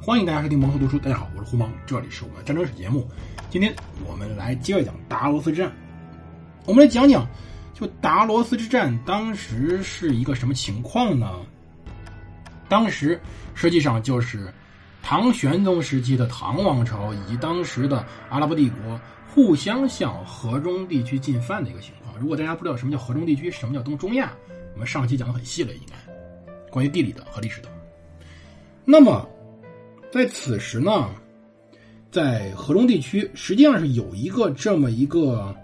欢迎大家收听蒙头读书。大家好，我是胡蒙，这里是我们的战争史节目。今天我们来接着讲达罗斯之战。我们来讲讲，就达罗斯之战当时是一个什么情况呢？当时实际上就是唐玄宗时期的唐王朝以及当时的阿拉伯帝国互相向河中地区进犯的一个情况。如果大家不知道什么叫河中地区，什么叫东中亚，我们上期讲的很细了，应该关于地理的和历史的。那么在此时呢，在河中地区实际上是有一个这么一个，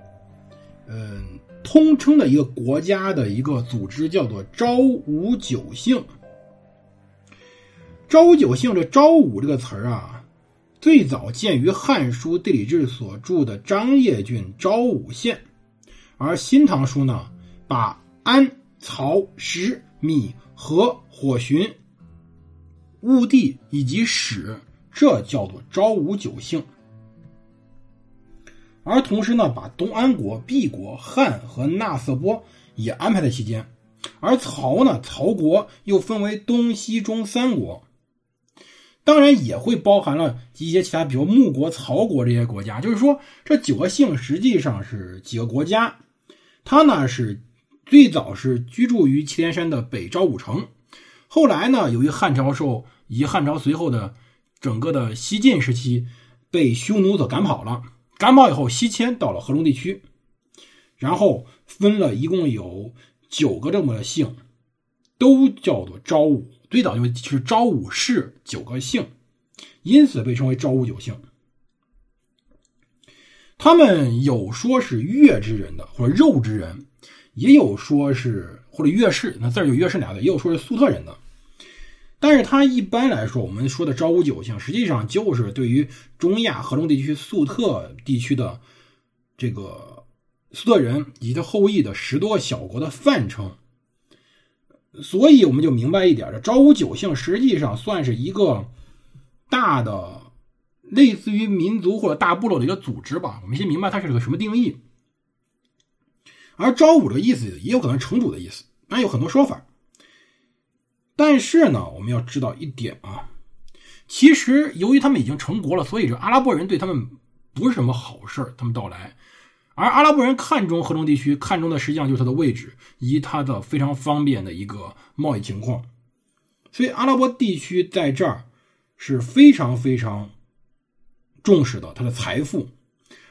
嗯，通称的一个国家的一个组织，叫做昭武九姓。昭武九姓，这“昭武”这个词儿啊，最早见于《汉书·地理志》所著的张掖郡昭武县，而《新唐书》呢，把安、曹、石、米、和、火寻、戊地以及史，这叫做昭武九姓。而同时呢，把东安国、毕国、汉和纳色波也安排在其间，而曹呢，曹国又分为东西中三国。当然也会包含了一些其他，比如穆国、曹国这些国家。就是说，这九个姓实际上是几个国家。他呢是最早是居住于祁连山的北昭武城，后来呢，由于汉朝受以及汉朝随后的整个的西晋时期，被匈奴所赶跑了。赶跑以后，西迁到了河中地区，然后分了一共有九个这么的姓，都叫做昭武。最早就是昭武氏九个姓，因此被称为昭武九姓。他们有说是月之人的，或者肉之人，也有说是或者月氏，那字儿有月氏俩字，也有说是粟特人的。但是他一般来说，我们说的昭武九姓，实际上就是对于中亚河中地区粟特地区的这个粟特人以及他后裔的十多个小国的泛称。所以我们就明白一点，这昭武九姓实际上算是一个大的类似于民族或者大部落的一个组织吧。我们先明白它是个什么定义。而昭武的意思也有可能城主的意思，那有很多说法。但是呢，我们要知道一点啊，其实由于他们已经成国了，所以这阿拉伯人对他们不是什么好事他们到来。而阿拉伯人看中河中地区，看中的实际上就是它的位置以及它的非常方便的一个贸易情况，所以阿拉伯地区在这儿是非常非常重视的它的财富。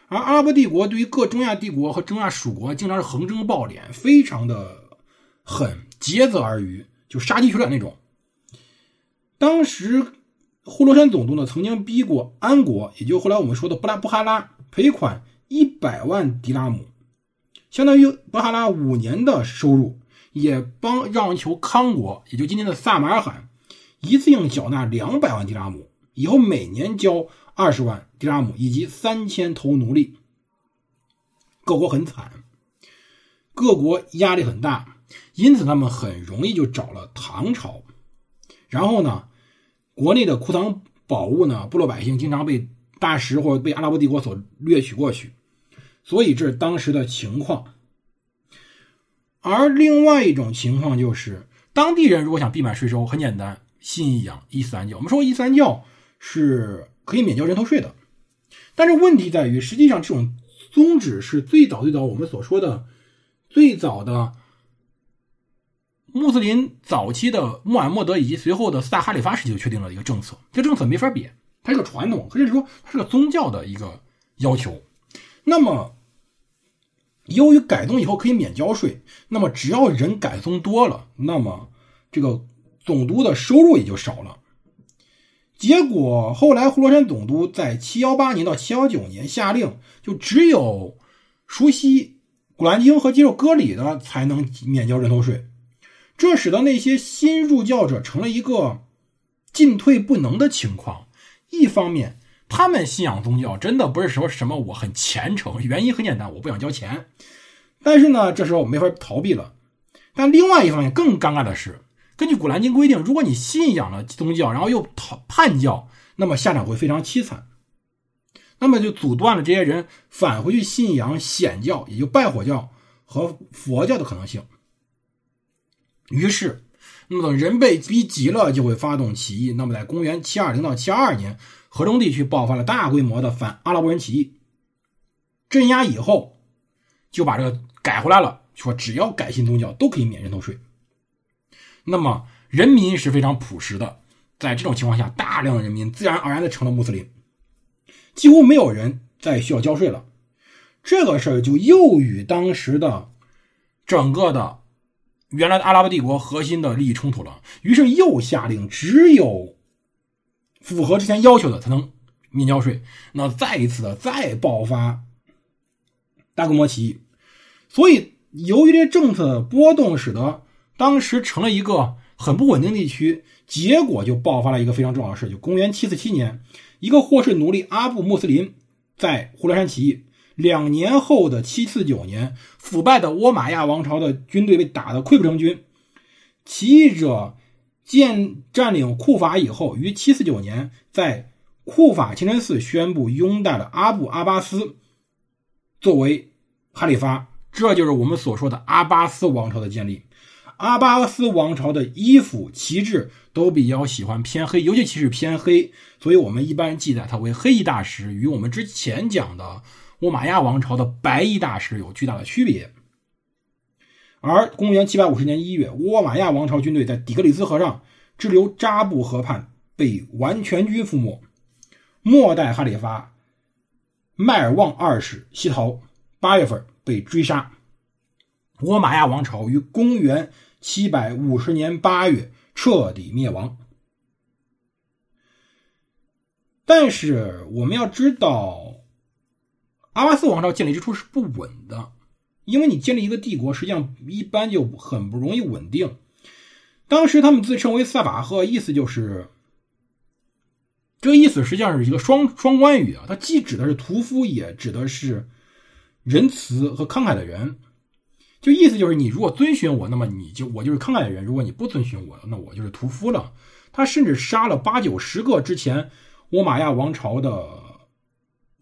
而阿拉伯帝国对于各中亚帝国和中亚属国经常是横征暴敛，非常的狠，竭泽而渔，就杀鸡取卵那种。当时呼罗珊总督呢，曾经逼过安国，也就后来我们说的布拉布哈拉赔款。一百万迪拉姆，相当于布哈拉五年的收入，也帮让求康国，也就今天的萨马尔罕，一次性缴纳两百万迪拉姆，以后每年交二十万迪拉姆，以及三千头奴隶。各国很惨，各国压力很大，因此他们很容易就找了唐朝。然后呢，国内的库藏宝物呢，部落百姓经常被大食或者被阿拉伯帝国所掠取过去。所以这是当时的情况，而另外一种情况就是，当地人如果想避免税收，很简单，信仰伊斯兰教。我们说伊斯兰教是可以免交人头税的，但是问题在于，实际上这种宗旨是最早最早我们所说的最早的穆斯林早期的穆罕默德以及随后的四大哈里发时期就确定了一个政策，这政策没法比，它是个传统，甚至说它是个宗教的一个要求。那么，由于改宗以后可以免交税，那么只要人改宗多了，那么这个总督的收入也就少了。结果后来呼罗珊总督在七幺八年到七幺九年下令，就只有熟悉古兰经和接受割礼的才能免交人头税，这使得那些新入教者成了一个进退不能的情况。一方面，他们信仰宗教真的不是说什么我很虔诚，原因很简单，我不想交钱。但是呢，这时候没法逃避了。但另外一方面更尴尬的是，根据《古兰经》规定，如果你信仰了宗教，然后又叛叛教，那么下场会非常凄惨。那么就阻断了这些人返回去信仰显教，也就拜火教和佛教的可能性。于是，那么等人被逼急了，就会发动起义。那么在公元七二零到七二年，河中地区爆发了大规模的反阿拉伯人起义。镇压以后，就把这个改回来了，说只要改信宗教都可以免人头税。那么人民是非常朴实的，在这种情况下，大量的人民自然而然的成了穆斯林，几乎没有人再需要交税了。这个事儿就又与当时的整个的原来的阿拉伯帝国核心的利益冲突了。于是又下令，只有符合之前要求的才能免交税。那再一次的再爆发。大规模起义，所以由于这政策波动，使得当时成了一个很不稳定地区，结果就爆发了一个非常重要的事，就公元七四七年，一个获释奴隶阿布穆斯林在呼罗珊起义。两年后的七四九年，腐败的倭马亚王朝的军队被打得溃不成军，起义者建占领库法以后，于七四九年在库法清真寺宣布拥戴了阿布阿巴斯。作为哈里发，这就是我们所说的阿巴斯王朝的建立。阿巴斯王朝的衣服、旗帜都比较喜欢偏黑，尤其旗帜偏黑，所以我们一般记载它为黑衣大使，与我们之前讲的倭马亚王朝的白衣大使有巨大的区别。而公元七百五十年一月，倭马亚王朝军队在底格里斯河上支流扎布河畔被完全军覆没，末代哈里发。迈尔旺二世西逃，八月份被追杀。倭马亚王朝于公元七百五十年八月彻底灭亡。但是我们要知道，阿巴斯王朝建立之初是不稳的，因为你建立一个帝国，实际上一般就很不容易稳定。当时他们自称为萨法赫，意思就是。这个意思实际上是一个双双关语啊，它既指的是屠夫，也指的是仁慈和慷慨的人。就意思就是，你如果遵循我，那么你就我就是慷慨的人；如果你不遵循我，那我就是屠夫了。他甚至杀了八九十个之前倭马亚王朝的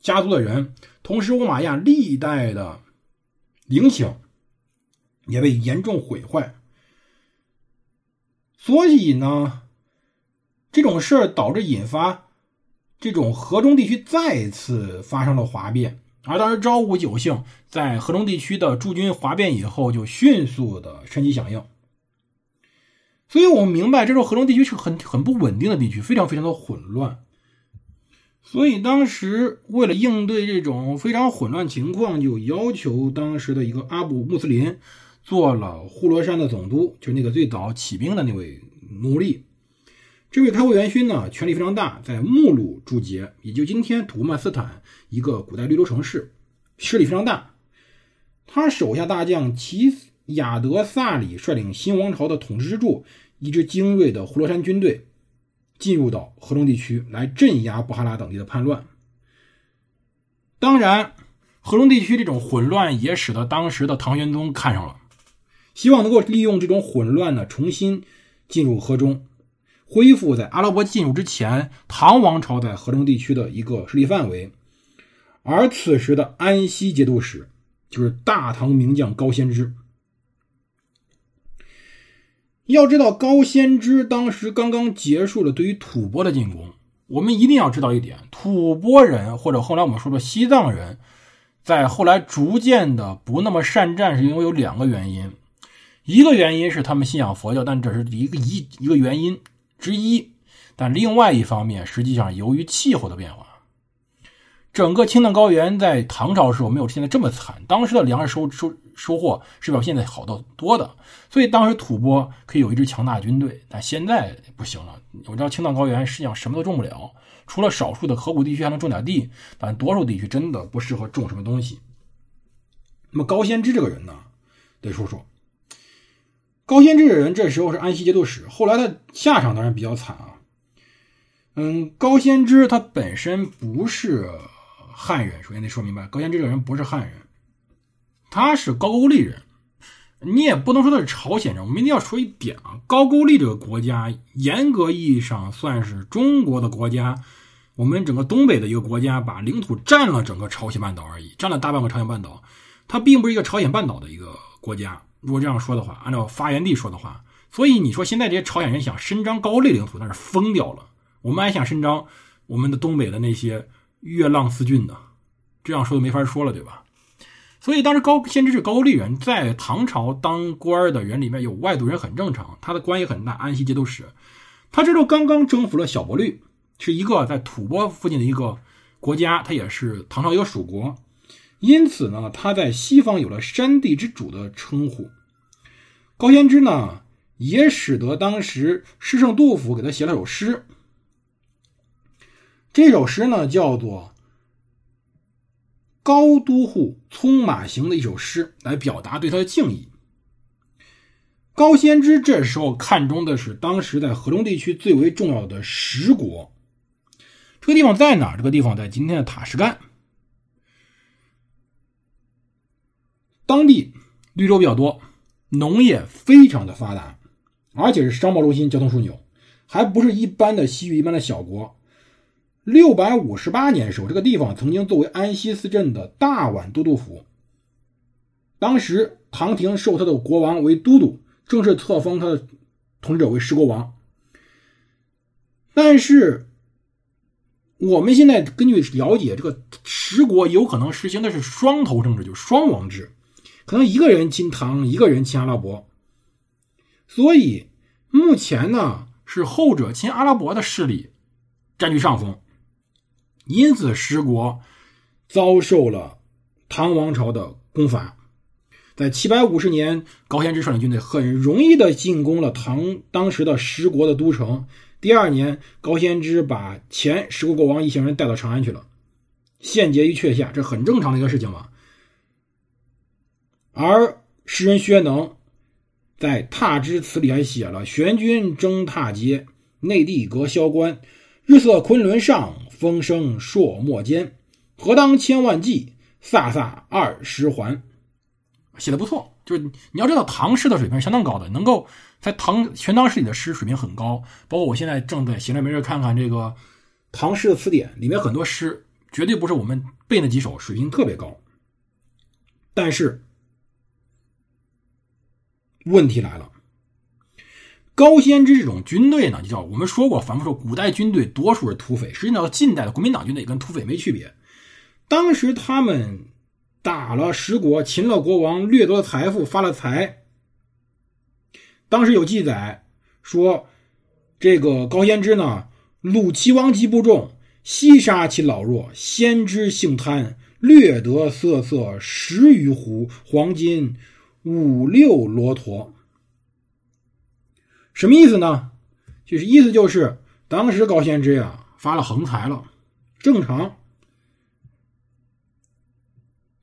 家族的人，同时乌马亚历代的陵寝也被严重毁坏。所以呢，这种事儿导致引发。这种河中地区再次发生了哗变，而当时昭武九姓在河中地区的驻军哗变以后，就迅速的趁机响应。所以我们明白，这时候河中地区是很很不稳定的地区，非常非常的混乱。所以当时为了应对这种非常混乱情况，就要求当时的一个阿卜穆斯林做了呼罗珊的总督，就那个最早起兵的那位奴隶。这位开国元勋呢，权力非常大，在木鲁驻节，也就今天土库曼斯坦一个古代绿洲城市，势力非常大。他手下大将齐亚德萨里率领新王朝的统治支柱，一支精锐的呼罗珊军队，进入到河中地区来镇压布哈拉等地的叛乱。当然，河中地区这种混乱也使得当时的唐玄宗看上了，希望能够利用这种混乱呢，重新进入河中。恢复在阿拉伯进入之前，唐王朝在河中地区的一个势力范围。而此时的安西节度使就是大唐名将高仙芝。要知道，高仙芝当时刚刚结束了对于吐蕃的进攻。我们一定要知道一点：吐蕃人或者后来我们说的西藏人，在后来逐渐的不那么善战，是因为有两个原因。一个原因是他们信仰佛教，但这是一个一一个原因。之一，但另外一方面，实际上由于气候的变化，整个青藏高原在唐朝时候没有现在这么惨。当时的粮食收收收获是比现在好得多的，所以当时吐蕃可以有一支强大军队。但现在不行了，我知道青藏高原实际上什么都种不了，除了少数的河谷地区还能种点地，但多数地区真的不适合种什么东西。那么高仙芝这个人呢，得说说。高仙芝的人这时候是安西节度使，后来他下场当然比较惨啊。嗯，高仙芝他本身不是汉人，首先得说明白，高仙芝这个人不是汉人，他是高句丽人。你也不能说他是朝鲜人，我们一定要说一点啊，高句丽这个国家严格意义上算是中国的国家，我们整个东北的一个国家，把领土占了整个朝鲜半岛而已，占了大半个朝鲜半岛，它并不是一个朝鲜半岛的一个国家。如果这样说的话，按照发源地说的话，所以你说现在这些朝鲜人想伸张高丽领土，那是疯掉了。我们还想伸张我们的东北的那些月浪四郡呢，这样说就没法说了，对吧？所以当时高先知是高丽人，在唐朝当官的人里面有外族人很正常，他的关系很大。安西节度使，他这时候刚刚征服了小波律，是一个在吐蕃附近的一个国家，他也是唐朝一个属国，因此呢，他在西方有了山地之主的称呼。高仙芝呢，也使得当时诗圣杜甫给他写了首诗，这首诗呢叫做。高都护匆马行的一首诗，来表达对他的敬意。高仙芝这时候看中的是当时在河东地区最为重要的十国。这个地方在哪？这个地方在今天的塔什干。当地绿洲比较多，农业非常的发达，而且是商贸中心、交通枢纽，还不是一般的西域一般的小国。六百五十八年时候，这个地方曾经作为安西司镇的大宛都督府。当时唐廷授他的国王为都督，正式册封他的统治者为十国王。但是我们现在根据了解，这个十国有可能实行的是双头政治，就是双王制，可能一个人亲唐，一个人亲阿拉伯。所以目前呢，是后者亲阿拉伯的势力占据上风。因此，十国遭受了唐王朝的攻伐。在七百五十年，高仙芝率领军队很容易的进攻了唐当时的十国的都城。第二年，高仙芝把前十国国王一行人带到长安去了，献捷于阙下，这很正常的一个事情嘛。而诗人薛能在《踏之词》里还写了：“玄军征踏阶，内地隔萧关，日色昆仑上。”风声朔漠间，何当千万骑，飒飒二十环。写的不错，就是你要知道唐诗的水平相当高的，能够在唐《全唐诗》里的诗水平很高。包括我现在正在闲着没事看看这个唐诗的词典，里面很多诗绝对不是我们背那几首，水平特别高。但是问题来了。高仙芝这种军队呢，就叫我们说过，反复说，古代军队多数是土匪，实际上近代的国民党军队也跟土匪没区别。当时他们打了十国，擒了国王，掠夺了财富，发了财。当时有记载说，这个高仙芝呢，虏齐王及部众，西杀其老弱。先知性贪，掠得色色十余斛，黄金五六骆驼。什么意思呢？就是意思就是，当时高仙芝呀发了横财了，正常。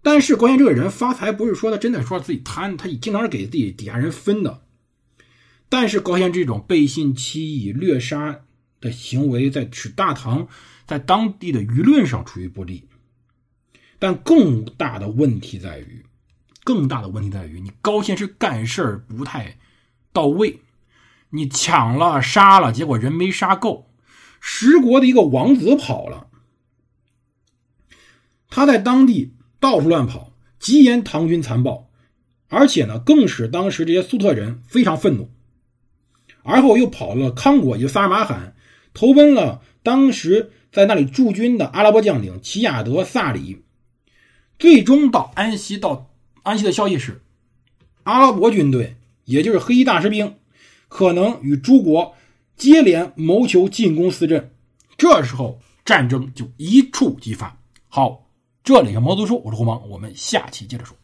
但是高仙这个人发财不是说他真的说自己贪，他经常是给自己底下人分的。但是高仙这种背信弃义、掠杀的行为，在使大唐在当地的舆论上处于不利。但更大的问题在于，更大的问题在于，你高仙芝干事不太到位。你抢了杀了，结果人没杀够，十国的一个王子跑了，他在当地到处乱跑，极言唐军残暴，而且呢，更使当时这些粟特人非常愤怒。而后又跑了康国，也就萨尔马罕，投奔了当时在那里驻军的阿拉伯将领齐亚德·萨里。最终到安息，到安息的消息是，阿拉伯军队，也就是黑衣大士兵。可能与诸国接连谋求进攻四镇，这时候战争就一触即发。好，这里是毛读书，我是胡芒，我们下期接着说。